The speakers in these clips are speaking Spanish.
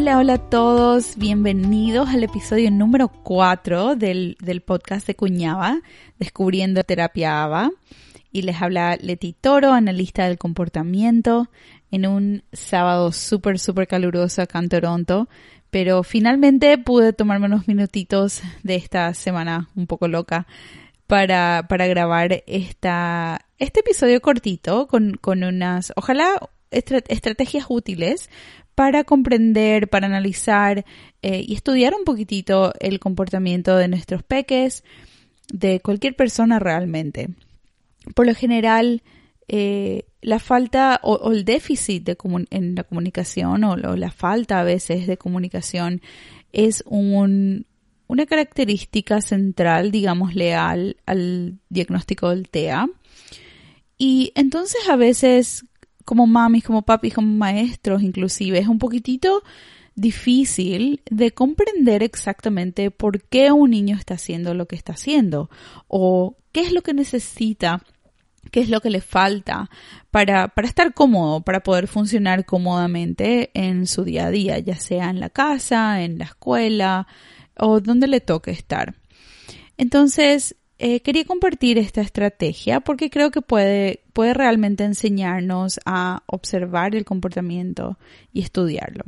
Hola, hola a todos, bienvenidos al episodio número 4 del, del podcast de Cuñaba, Descubriendo Terapia ABA. Y les habla Leti Toro, analista del comportamiento, en un sábado súper, súper caluroso acá en Toronto. Pero finalmente pude tomarme unos minutitos de esta semana un poco loca para, para grabar esta, este episodio cortito con, con unas, ojalá, estrategias útiles para comprender, para analizar eh, y estudiar un poquitito el comportamiento de nuestros peques, de cualquier persona realmente. Por lo general, eh, la falta o, el déficit en la comunicación o, la falta a veces de comunicación es un, una característica central, digámosle, al, al diagnóstico del TEA. Y entonces a veces como mamis, como papis, como maestros inclusive, es un poquitito difícil de comprender exactamente por qué un niño está haciendo lo que está haciendo o qué es lo que necesita, qué es lo que le falta para, para estar cómodo, para poder funcionar cómodamente en su día a día, ya sea en la casa, en la escuela o donde le toque estar. Entonces, eh, quería compartir esta estrategia porque creo que puede, puede realmente enseñarnos a observar el comportamiento y estudiarlo.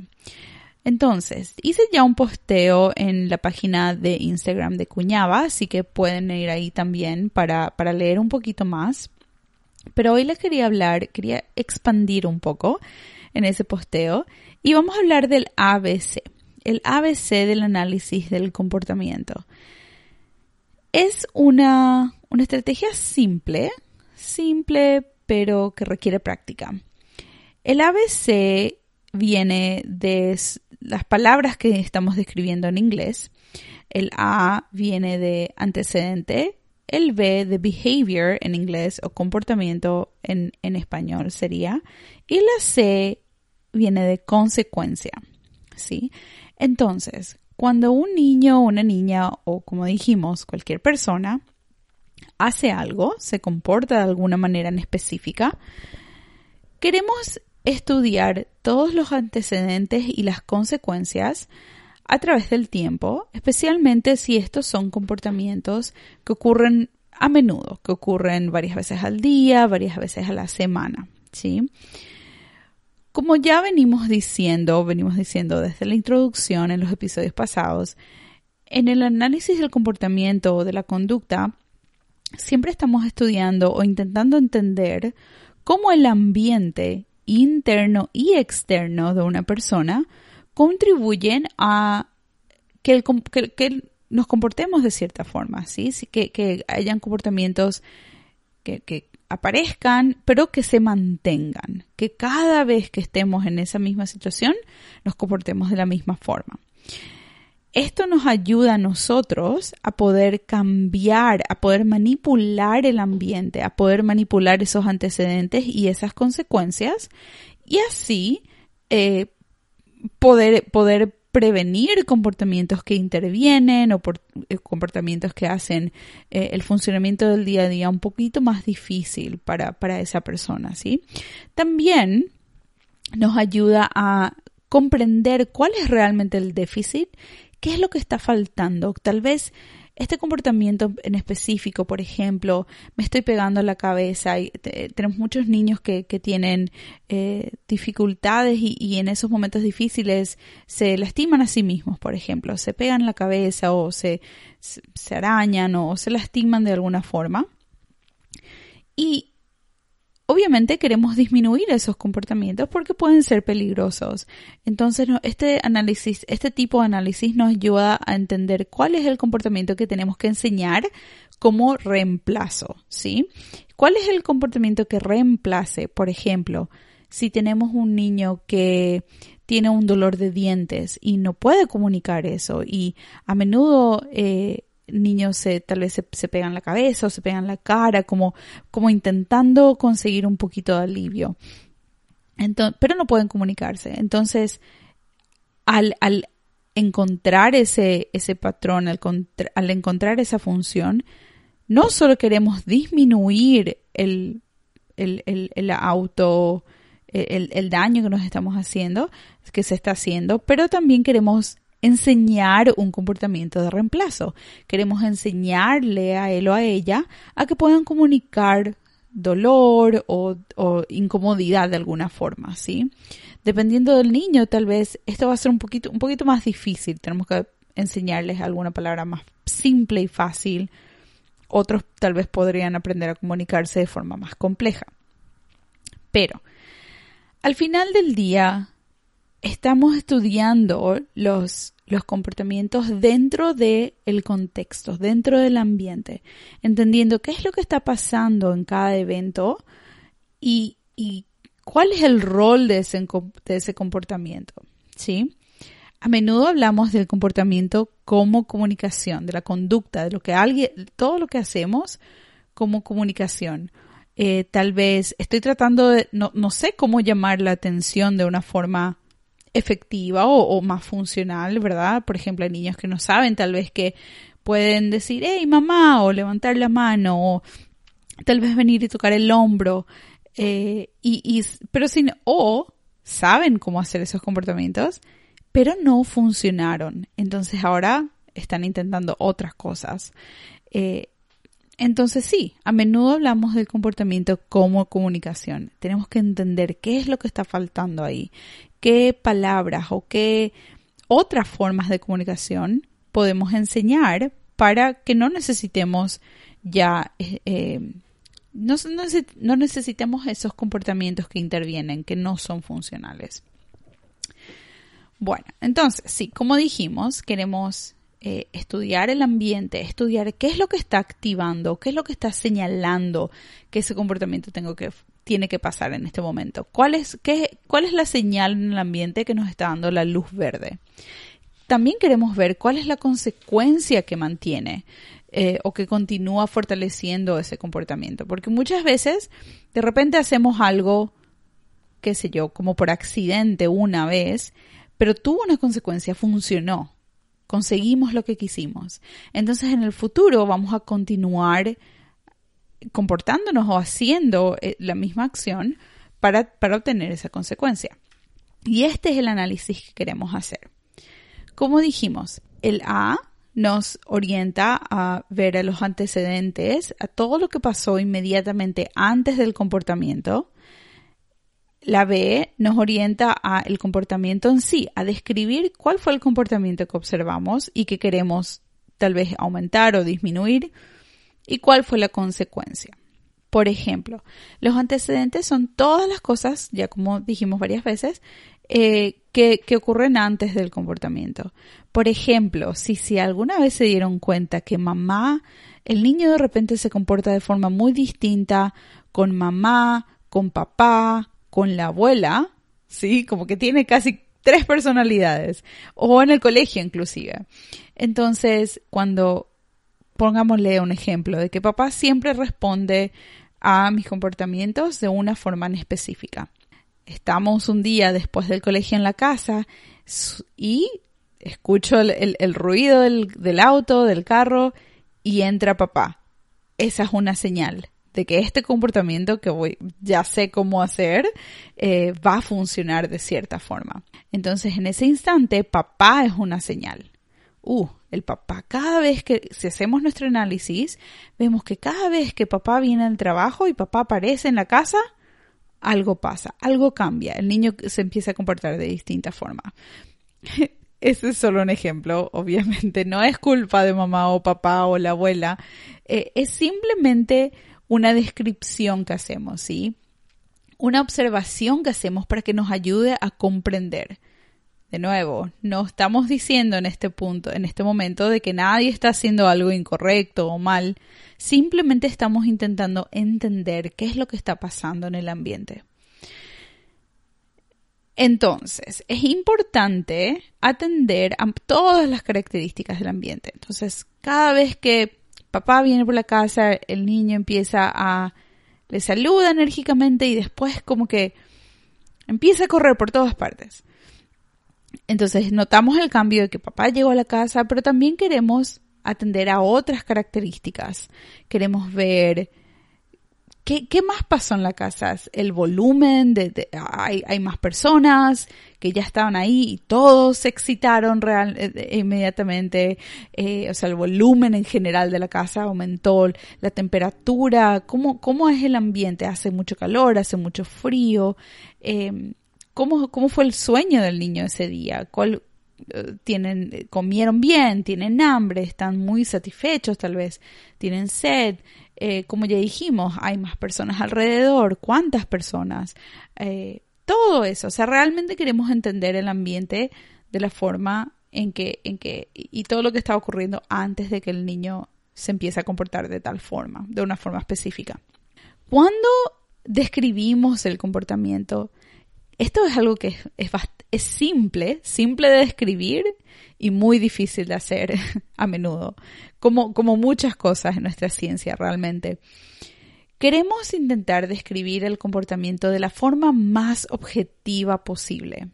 Entonces, hice ya un posteo en la página de Instagram de Cuñaba, así que pueden ir ahí también para, para leer un poquito más. Pero hoy les quería hablar, quería expandir un poco en ese posteo y vamos a hablar del ABC, el ABC del análisis del comportamiento. Es una, estrategia simple, simple pero que requiere práctica. El ABC viene de las palabras que estamos describiendo en inglés. El A viene de antecedente, el B de behavior en inglés o comportamiento en, en, español sería, y la C viene de consecuencia. ¿sí? Entonces, cuando un niño una niña, o como dijimos, cualquier persona, hace algo, se comporta de alguna manera en específica, queremos estudiar todos los antecedentes y las consecuencias a través del tiempo, especialmente si estos son comportamientos que ocurren a menudo, que ocurren varias veces al día, varias veces a la semana, ¿sí? Como ya venimos diciendo, venimos diciendo desde la introducción en los episodios pasados, en el análisis del comportamiento o de la conducta, siempre estamos estudiando o intentando entender cómo el ambiente interno y externo de una persona contribuyen a que, nos comportemos de cierta forma, ¿sí? Que, que hayan comportamientos que, que, aparezcan, pero que se mantengan, que cada vez que estemos en esa misma situación nos comportemos de la misma forma. Esto nos ayuda a nosotros a poder cambiar, a poder manipular el ambiente, a poder manipular esos antecedentes y esas consecuencias y así eh, poder, poder prevenir comportamientos que intervienen o por, eh, comportamientos que hacen eh, el funcionamiento del día a día un poquito más difícil para, para esa persona, ¿sí? También nos ayuda a comprender cuál es realmente el déficit, qué es lo que está faltando. Tal vez este comportamiento en específico, por ejemplo, me estoy pegando la cabeza y tenemos muchos niños que, tienen eh, dificultades y, en esos momentos difíciles se lastiman a sí mismos, por ejemplo, se pegan la cabeza o se, se arañan o se lastiman de alguna forma. Y Obviamente queremos disminuir esos comportamientos porque pueden ser peligrosos. Entonces, este análisis, este tipo de análisis nos ayuda a entender cuál es el comportamiento que tenemos que enseñar como reemplazo, ¿sí? ¿Cuál es el comportamiento que reemplace? Por ejemplo, si tenemos un niño que tiene un dolor de dientes y no puede comunicar eso y a menudo eh, niños se, tal vez se, pegan la cabeza o se pegan la cara, como, como intentando conseguir un poquito de alivio. Entonces, pero no pueden comunicarse. Entonces, al, al encontrar ese, ese patrón, al, al, encontrar esa función, no solo queremos disminuir el, el, el, el auto el, el daño que nos estamos haciendo, que se está haciendo, pero también queremos enseñar un comportamiento de reemplazo. Queremos enseñarle a él o a ella a que puedan comunicar dolor o, incomodidad de alguna forma, ¿sí? Dependiendo del niño, tal vez esto va a ser un poquito, un poquito más difícil. Tenemos que enseñarles alguna palabra más simple y fácil. Otros tal vez podrían aprender a comunicarse de forma más compleja. Pero, al final del día, estamos estudiando los, los comportamientos dentro del el contexto, dentro del ambiente, entendiendo qué es lo que está pasando en cada evento y, y cuál es el rol de ese, de ese comportamiento. ¿sí? A menudo hablamos del comportamiento como comunicación, de la conducta, de lo que alguien, todo lo que hacemos como comunicación. Eh, tal vez estoy tratando de, no, no sé cómo llamar la atención de una forma efectiva o, más funcional, ¿verdad? Por ejemplo, hay niños que no saben tal vez que pueden decir, hey mamá, o levantar la mano, o tal vez venir y tocar el hombro, eh, y, pero sin, o saben cómo hacer esos comportamientos, pero no funcionaron. Entonces ahora están intentando otras cosas. Eh, entonces sí, a menudo hablamos del comportamiento como comunicación. Tenemos que entender qué es lo que está faltando ahí, qué palabras o qué otras formas de comunicación podemos enseñar para que no necesitemos ya, eh, eh, no, no necesitemos esos comportamientos que intervienen, que no son funcionales. Bueno, entonces, sí, como dijimos, queremos eh, estudiar el ambiente, estudiar qué es lo que está activando, qué es lo que está señalando que ese comportamiento tengo que, tiene que pasar en este momento. ¿Cuál es, qué, ¿Cuál es la señal en el ambiente que nos está dando la luz verde? También queremos ver cuál es la consecuencia que mantiene eh, o que continúa fortaleciendo ese comportamiento. Porque muchas veces de repente hacemos algo, qué sé yo, como por accidente una vez, pero tuvo una consecuencia, funcionó conseguimos lo que quisimos. Entonces en el futuro vamos a continuar comportándonos o haciendo eh, la misma acción para, para obtener esa consecuencia. Y este es el análisis que queremos hacer. Como dijimos, el A nos orienta a ver a los antecedentes, a todo lo que pasó inmediatamente antes del comportamiento la B nos orienta a el comportamiento en sí, a describir cuál fue el comportamiento que observamos y que queremos tal vez aumentar o disminuir y cuál fue la consecuencia. Por ejemplo, los antecedentes son todas las cosas, ya como dijimos varias veces, eh, que, que, ocurren antes del comportamiento. Por ejemplo, si, si alguna vez se dieron cuenta que mamá, el niño de repente se comporta de forma muy distinta con mamá, con papá, con la abuela, ¿sí? Como que tiene casi tres personalidades, o en el colegio inclusive. Entonces, cuando pongámosle un ejemplo de que papá siempre responde a mis comportamientos de una forma en específica. Estamos un día después del colegio en la casa y escucho el, ruido del, auto, del carro, y entra papá. Esa es una señal de que este comportamiento que voy, ya sé cómo hacer, eh, va a funcionar de cierta forma. Entonces, en ese instante, papá es una señal. Uh, el papá, cada vez que, si hacemos nuestro análisis, vemos que cada vez que papá viene al trabajo y papá aparece en la casa, algo pasa, algo cambia, el niño se empieza a comportar de distinta forma. Ese es solo un ejemplo, obviamente, no es culpa de mamá o papá o la abuela, eh, es simplemente una descripción que hacemos, ¿sí? Una observación que hacemos para que nos ayude a comprender. De nuevo, no estamos diciendo en este punto, en este momento, de que nadie está haciendo algo incorrecto o mal. Simplemente estamos intentando entender qué es lo que está pasando en el ambiente. Entonces, es importante atender a todas las características del ambiente. Entonces, cada vez que papá viene por la casa, el niño empieza a... le saluda enérgicamente y después como que empieza a correr por todas partes. Entonces notamos el cambio de que papá llegó a la casa, pero también queremos atender a otras características. Queremos ver ¿Qué, más pasó en la casa? ¿El volumen? De, hay, hay, más personas que ya estaban ahí y todos se excitaron real, eh, inmediatamente. Eh, o sea, el volumen en general de la casa aumentó. La temperatura, ¿cómo, cómo es el ambiente? ¿Hace mucho calor? ¿Hace mucho frío? Eh, ¿cómo, ¿Cómo fue el sueño del niño ese día? ¿Cuál, tienen, comieron bien, tienen hambre, están muy satisfechos tal vez, tienen sed, eh, como ya dijimos, hay más personas alrededor, cuántas personas, eh, todo eso, o sea, realmente queremos entender el ambiente de la forma en que, en que, y todo lo que está ocurriendo antes de que el niño se empiece a comportar de tal forma, de una forma específica. Cuando describimos el comportamiento, esto es algo que es, es, simple, simple de describir y muy difícil de hacer a menudo, como, como muchas cosas en nuestra ciencia realmente. Queremos intentar describir el comportamiento de la forma más objetiva posible.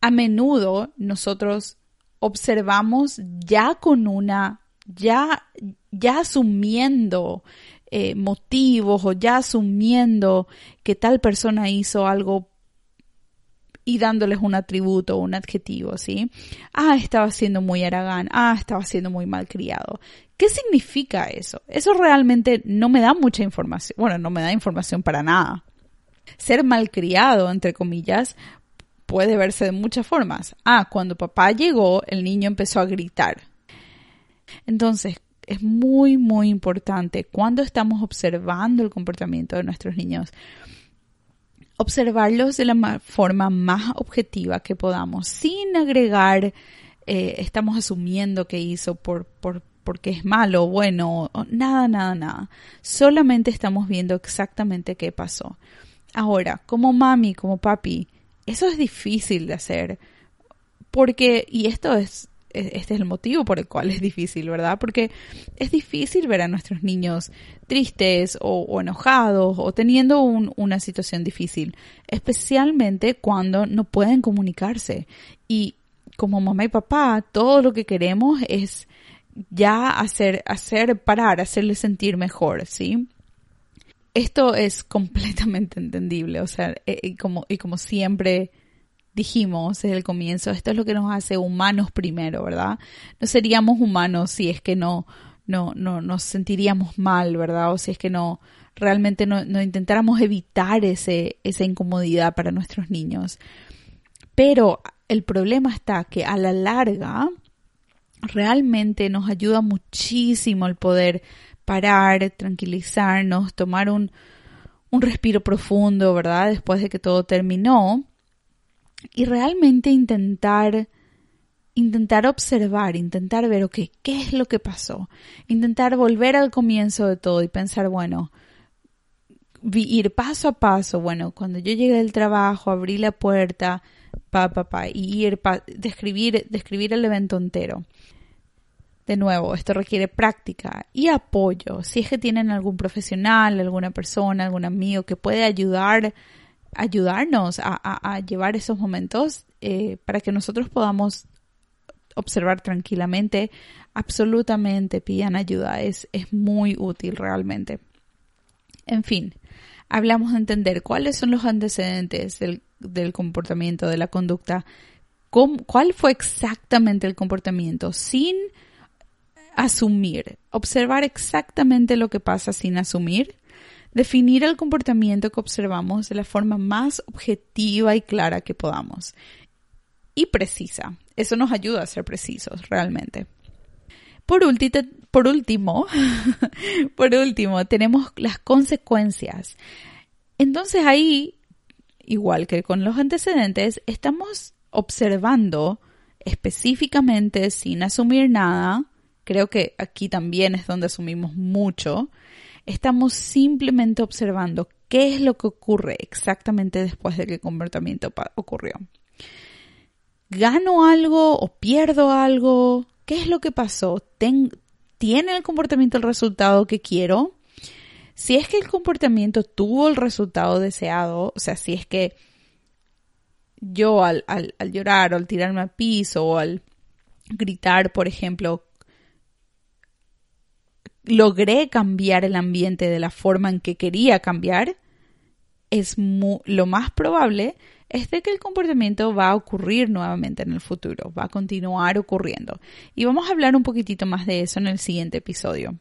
A menudo nosotros observamos ya con una, ya, ya asumiendo eh, motivos o ya asumiendo que tal persona hizo algo y dándoles un atributo un adjetivo, ¿sí? Ah, estaba siendo muy aragán, ah, estaba siendo muy malcriado. ¿Qué significa eso? Eso realmente no me da mucha información, bueno, no me da información para nada. Ser malcriado, entre comillas, puede verse de muchas formas. Ah, cuando papá llegó, el niño empezó a gritar. Entonces, es muy, muy importante cuando estamos observando el comportamiento de nuestros niños observarlos de la forma más objetiva que podamos, sin agregar, eh, estamos asumiendo que hizo por, por, porque es malo bueno, nada, nada, nada. Solamente estamos viendo exactamente qué pasó. Ahora, como mami, como papi, eso es difícil de hacer. Porque, y esto es este es el motivo por el cual es difícil, ¿verdad? Porque es difícil ver a nuestros niños tristes o, enojados o teniendo una situación difícil, especialmente cuando no pueden comunicarse. Y como mamá y papá, todo lo que queremos es ya hacer, hacer parar, hacerle sentir mejor, ¿sí? Esto es completamente entendible, o sea, eh, como, y como siempre dijimos desde el comienzo, esto es lo que nos hace humanos primero, ¿verdad? No seríamos humanos si es que no, no, no nos sentiríamos mal, ¿verdad? O si es que no realmente no, intentáramos evitar ese, esa incomodidad para nuestros niños. Pero el problema está que a la larga realmente nos ayuda muchísimo el poder parar, tranquilizarnos, tomar un, un respiro profundo, ¿verdad? Después de que todo terminó y realmente intentar intentar observar, intentar ver, ok, ¿qué es lo que pasó? Intentar volver al comienzo de todo y pensar, bueno, ir paso a paso, bueno, cuando yo llegué del trabajo, abrí la puerta, pa, pa, pa, y ir, describir, describir el evento entero. De nuevo, esto requiere práctica y apoyo. Si es que tienen algún profesional, alguna persona, algún amigo que puede ayudar ayudarnos a, llevar esos momentos eh, para que nosotros podamos observar tranquilamente, absolutamente pidan ayuda, es, es muy útil realmente. En fin, hablamos de entender cuáles son los antecedentes del, del comportamiento, de la conducta, cuál fue exactamente el comportamiento sin asumir, observar exactamente lo que pasa sin asumir definir el comportamiento que observamos de la forma más objetiva y clara que podamos. Y precisa. Eso nos ayuda a ser precisos realmente. Por, por último, por último, tenemos las consecuencias. Entonces ahí, igual que con los antecedentes, estamos observando específicamente, sin asumir nada, creo que aquí también es donde asumimos mucho, Estamos simplemente observando qué es lo que ocurre exactamente después de que el comportamiento ocurrió. ¿Gano algo o pierdo algo? ¿Qué es lo que pasó? ¿Tiene el comportamiento el resultado que quiero? Si es que el comportamiento tuvo el resultado deseado, o sea, si es que yo al, al, al llorar o al tirarme al piso o al gritar, por ejemplo, logré cambiar el ambiente de la forma en que quería cambiar, es lo más probable es de que el comportamiento va a ocurrir nuevamente en el futuro, va a continuar ocurriendo. Y vamos a hablar un poquitito más de eso en el siguiente episodio.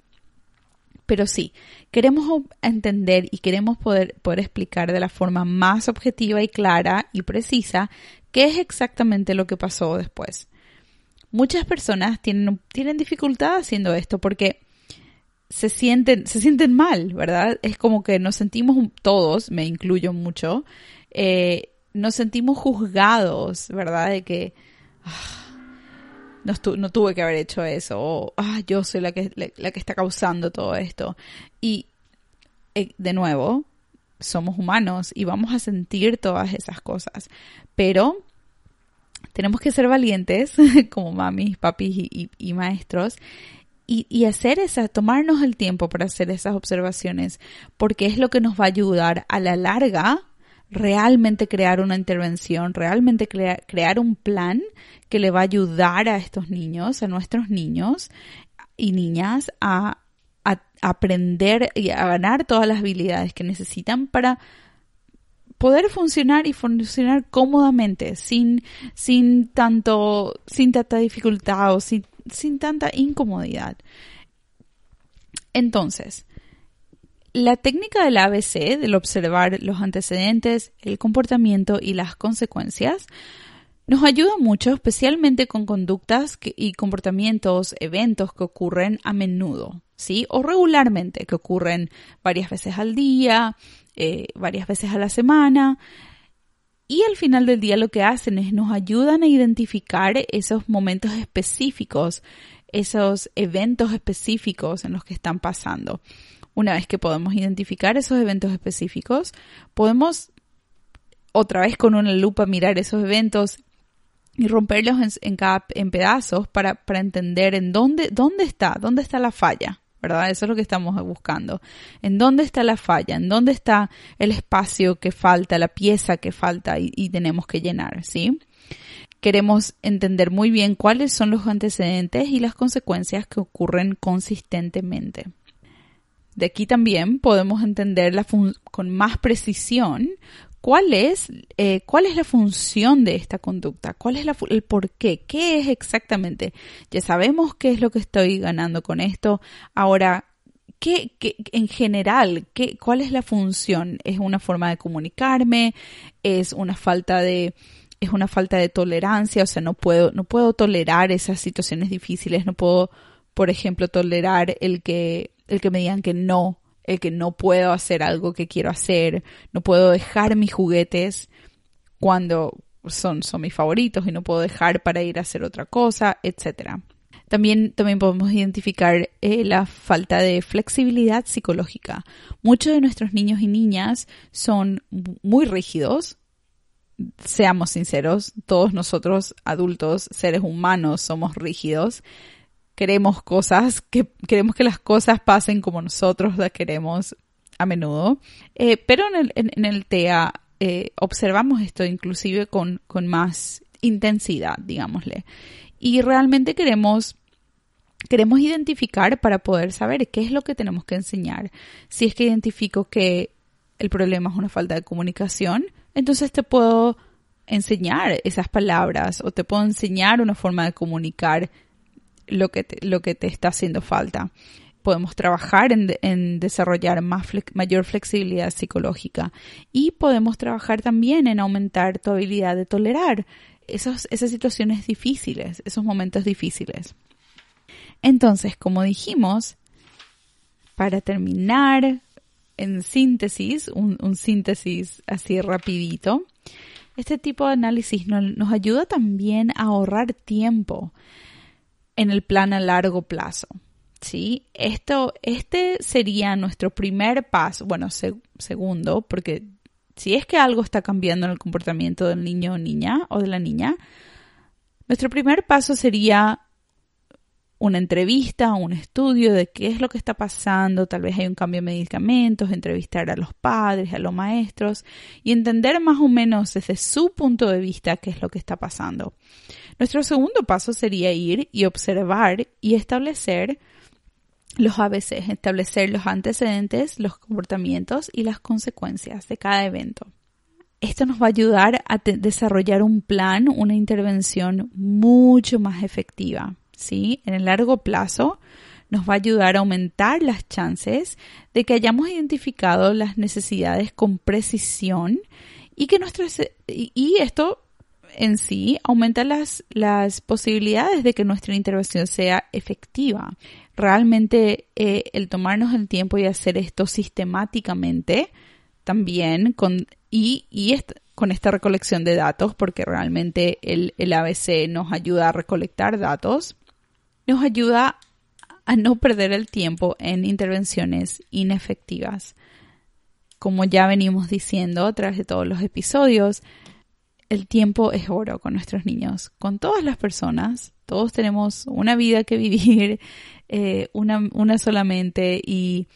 Pero sí, queremos entender y queremos poder, poder explicar de la forma más objetiva y clara y precisa qué es exactamente lo que pasó después. Muchas personas tienen, tienen dificultad haciendo esto porque se sienten, se sienten mal, ¿verdad? Es como que nos sentimos todos, me incluyo mucho, eh, nos sentimos juzgados, ¿verdad? De que ah, no, tuve que haber hecho eso, o ah, yo soy la que, la, que está causando todo esto. Y eh, de nuevo, somos humanos y vamos a sentir todas esas cosas, pero tenemos que ser valientes como mamis, papis y, maestros y, y, hacer esa, tomarnos el tiempo para hacer esas observaciones, porque es lo que nos va a ayudar a la larga realmente crear una intervención, realmente crear un plan que le va a ayudar a estos niños, a nuestros niños y niñas a, aprender y a ganar todas las habilidades que necesitan para poder funcionar y funcionar cómodamente, sin, sin tanto, sin tanta dificultad o sin, sin tanta incomodidad. Entonces, la técnica del ABC, del observar los antecedentes, el comportamiento y las consecuencias, nos ayuda mucho, especialmente con conductas y comportamientos, eventos que ocurren a menudo, ¿sí? O regularmente, que ocurren varias veces al día, eh, varias veces a la semana. Y al final del día lo que hacen es nos ayudan a identificar esos momentos específicos, esos eventos específicos en los que están pasando. Una vez que podemos identificar esos eventos específicos, podemos otra vez con una lupa mirar esos eventos y romperlos en, en pedazos para, para, entender en dónde, dónde está, dónde está la falla, ¿verdad? Eso es lo que estamos buscando. En dónde está la falla, en dónde está el espacio que falta, la pieza que falta y, y tenemos que llenar, ¿sí? Queremos entender muy bien cuáles son los antecedentes y las consecuencias que ocurren consistentemente. De aquí también podemos entender con más precisión cuál es, eh, cuál es la función de esta conducta, cuál es el por qué, qué es exactamente. Ya sabemos qué es lo que estoy ganando con esto. Ahora, ¿qué, en general, qué, cuál es la función? ¿Es una forma de comunicarme? ¿Es una falta de es una falta de tolerancia, o sea, no puedo, no puedo tolerar esas situaciones difíciles, no puedo, por ejemplo, tolerar el que el que me digan que no, el que no puedo hacer algo que quiero hacer, no puedo dejar mis juguetes cuando son, son mis favoritos y no puedo dejar para ir a hacer otra cosa, etc. También, también podemos identificar eh, la falta de flexibilidad psicológica. Muchos de nuestros niños y niñas son muy rígidos, seamos sinceros, todos nosotros adultos, seres humanos, somos rígidos queremos cosas, que queremos que las cosas pasen como nosotros las queremos a menudo. Eh, pero en el, en, el TEA eh, observamos esto inclusive con, con más intensidad, digámosle. Y realmente queremos queremos identificar para poder saber qué es lo que tenemos que enseñar. Si es que identifico que el problema es una falta de comunicación, entonces te puedo enseñar esas palabras o te puedo enseñar una forma de comunicar lo que te, lo que te está haciendo falta. Podemos trabajar en, desarrollar más mayor flexibilidad psicológica y podemos trabajar también en aumentar tu habilidad de tolerar esos, esas situaciones difíciles, esos momentos difíciles. Entonces, como dijimos, para terminar en síntesis, un, síntesis así rapidito, este tipo de análisis nos ayuda también a ahorrar tiempo en el plan a largo plazo. ¿Sí? Esto, este sería nuestro primer paso, bueno, segundo, porque si es que algo está cambiando en el comportamiento del niño o niña o de la niña, nuestro primer paso sería una entrevista, un estudio de qué es lo que está pasando, tal vez hay un cambio de medicamentos, entrevistar a los padres, a los maestros y entender más o menos desde su punto de vista qué es lo que está pasando. Nuestro segundo paso sería ir y observar y establecer los ABC, establecer los antecedentes, los comportamientos y las consecuencias de cada evento. Esto nos va a ayudar a desarrollar un plan, una intervención mucho más efectiva. ¿Sí? En el largo plazo nos va a ayudar a aumentar las chances de que hayamos identificado las necesidades con precisión y que nuestras y esto en sí aumenta las, las posibilidades de que nuestra intervención sea efectiva. Realmente eh, el tomarnos el tiempo y hacer esto sistemáticamente también con, y, y con esta recolección de datos, porque realmente el, el ABC nos ayuda a recolectar datos, nos ayuda a no perder el tiempo en intervenciones inefectivas. Como ya venimos diciendo a través de todos los episodios, el tiempo es oro con nuestros niños, con todas las personas. Todos tenemos una vida que vivir, eh, una, una solamente, y,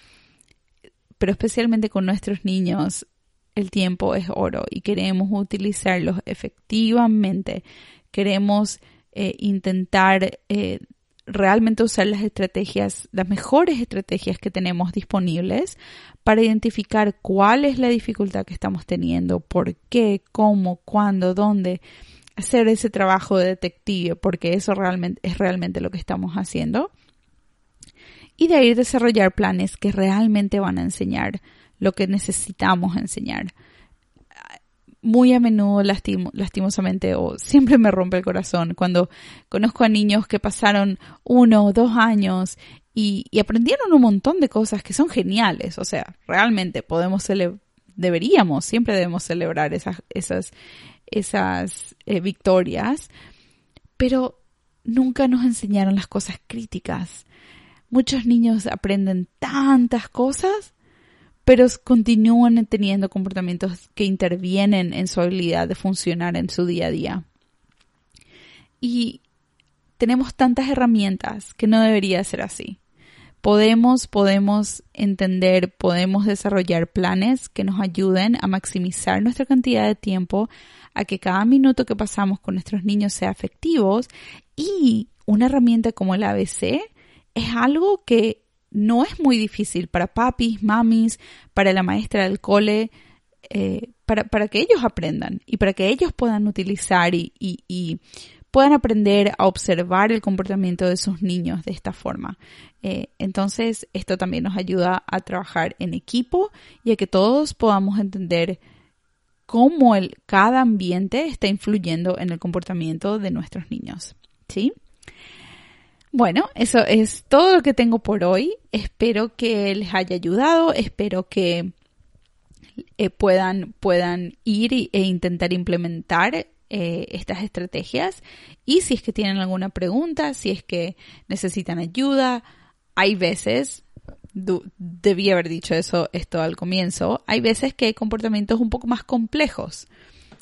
pero especialmente con nuestros niños, el tiempo es oro y queremos utilizarlos efectivamente. Queremos eh, intentar eh, realmente usar las estrategias, las mejores estrategias que tenemos disponibles para identificar cuál es la dificultad que estamos teniendo, por qué, cómo, cuándo, dónde, hacer ese trabajo de detective, porque eso realmente es realmente lo que estamos haciendo. Y de ahí desarrollar planes que realmente van a enseñar lo que necesitamos enseñar muy a menudo lastimosamente o siempre me rompe el corazón cuando conozco a niños que pasaron uno o dos años y, aprendieron un montón de cosas que son geniales. O sea, realmente podemos deberíamos, siempre debemos celebrar esas, esas, esas eh, victorias, pero nunca nos enseñaron las cosas críticas. Muchos niños aprenden tantas cosas pero continúan teniendo comportamientos que intervienen en su habilidad de funcionar en su día a día. Y tenemos tantas herramientas que no debería ser así. Podemos, podemos entender, podemos desarrollar planes que nos ayuden a maximizar nuestra cantidad de tiempo, a que cada minuto que pasamos con nuestros niños sea efectivo y una herramienta como el ABC es algo que no es muy difícil para papis, mamis, para la maestra del cole, eh, para, para, que ellos aprendan y para que ellos puedan utilizar y, y, puedan aprender a observar el comportamiento de sus niños de esta forma. Eh, entonces, esto también nos ayuda a trabajar en equipo y a que todos podamos entender cómo el, cada ambiente está influyendo en el comportamiento de nuestros niños. ¿Sí? Bueno, eso es todo lo que tengo por hoy. Espero que les haya ayudado, espero que eh, puedan, puedan ir e intentar implementar eh, estas estrategias. Y si es que tienen alguna pregunta, si es que necesitan ayuda, hay veces, debí haber dicho eso esto al comienzo, hay veces que hay comportamientos un poco más complejos.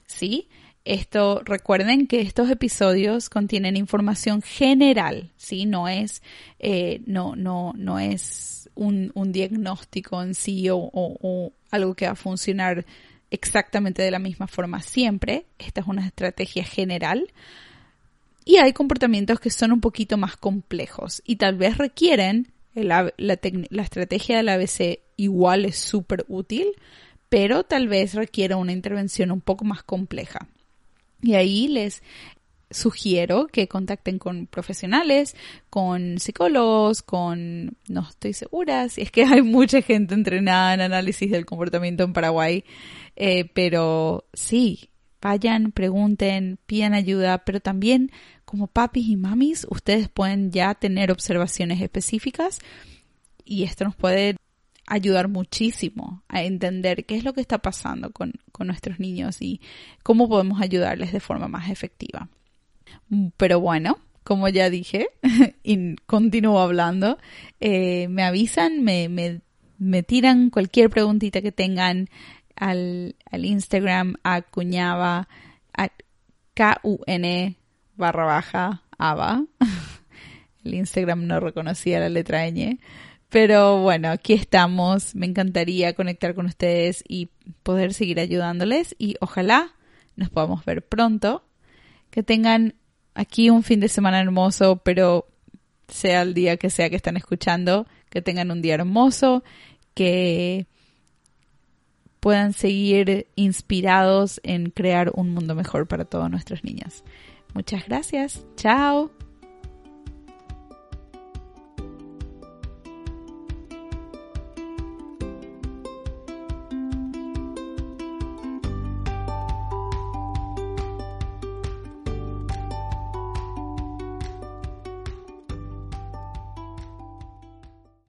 ¿Sí? Esto, recuerden que estos episodios contienen información general, ¿sí? No es, eh, no, no, no es un, un, diagnóstico en sí o, o, algo que va a funcionar exactamente de la misma forma siempre. Esta es una estrategia general. Y hay comportamientos que son un poquito más complejos y tal vez requieren la, la, la estrategia del ABC igual es súper útil, pero tal vez requiera una intervención un poco más compleja. Y ahí les sugiero que contacten con profesionales, con psicólogos, con... no estoy segura si es que hay mucha gente entrenada en análisis del comportamiento en Paraguay, eh, pero sí, vayan, pregunten, pidan ayuda, pero también como papis y mamis, ustedes pueden ya tener observaciones específicas y esto nos puede ayudar muchísimo a entender qué es lo que está pasando con, nuestros niños y cómo podemos ayudarles de forma más efectiva. Pero bueno, como ya dije, y continúo hablando, eh, me avisan, me, me, tiran cualquier preguntita que tengan al, al Instagram a cuñaba, a K-U-N barra baja, aba. El Instagram no reconocía la letra ñ. Pero bueno, aquí estamos. Me encantaría conectar con ustedes y poder seguir ayudándoles y ojalá nos podamos ver pronto. Que tengan aquí un fin de semana hermoso, pero sea el día que sea que están escuchando, que tengan un día hermoso, que puedan seguir inspirados en crear un mundo mejor para todos nuestros niños. Muchas gracias. Chao.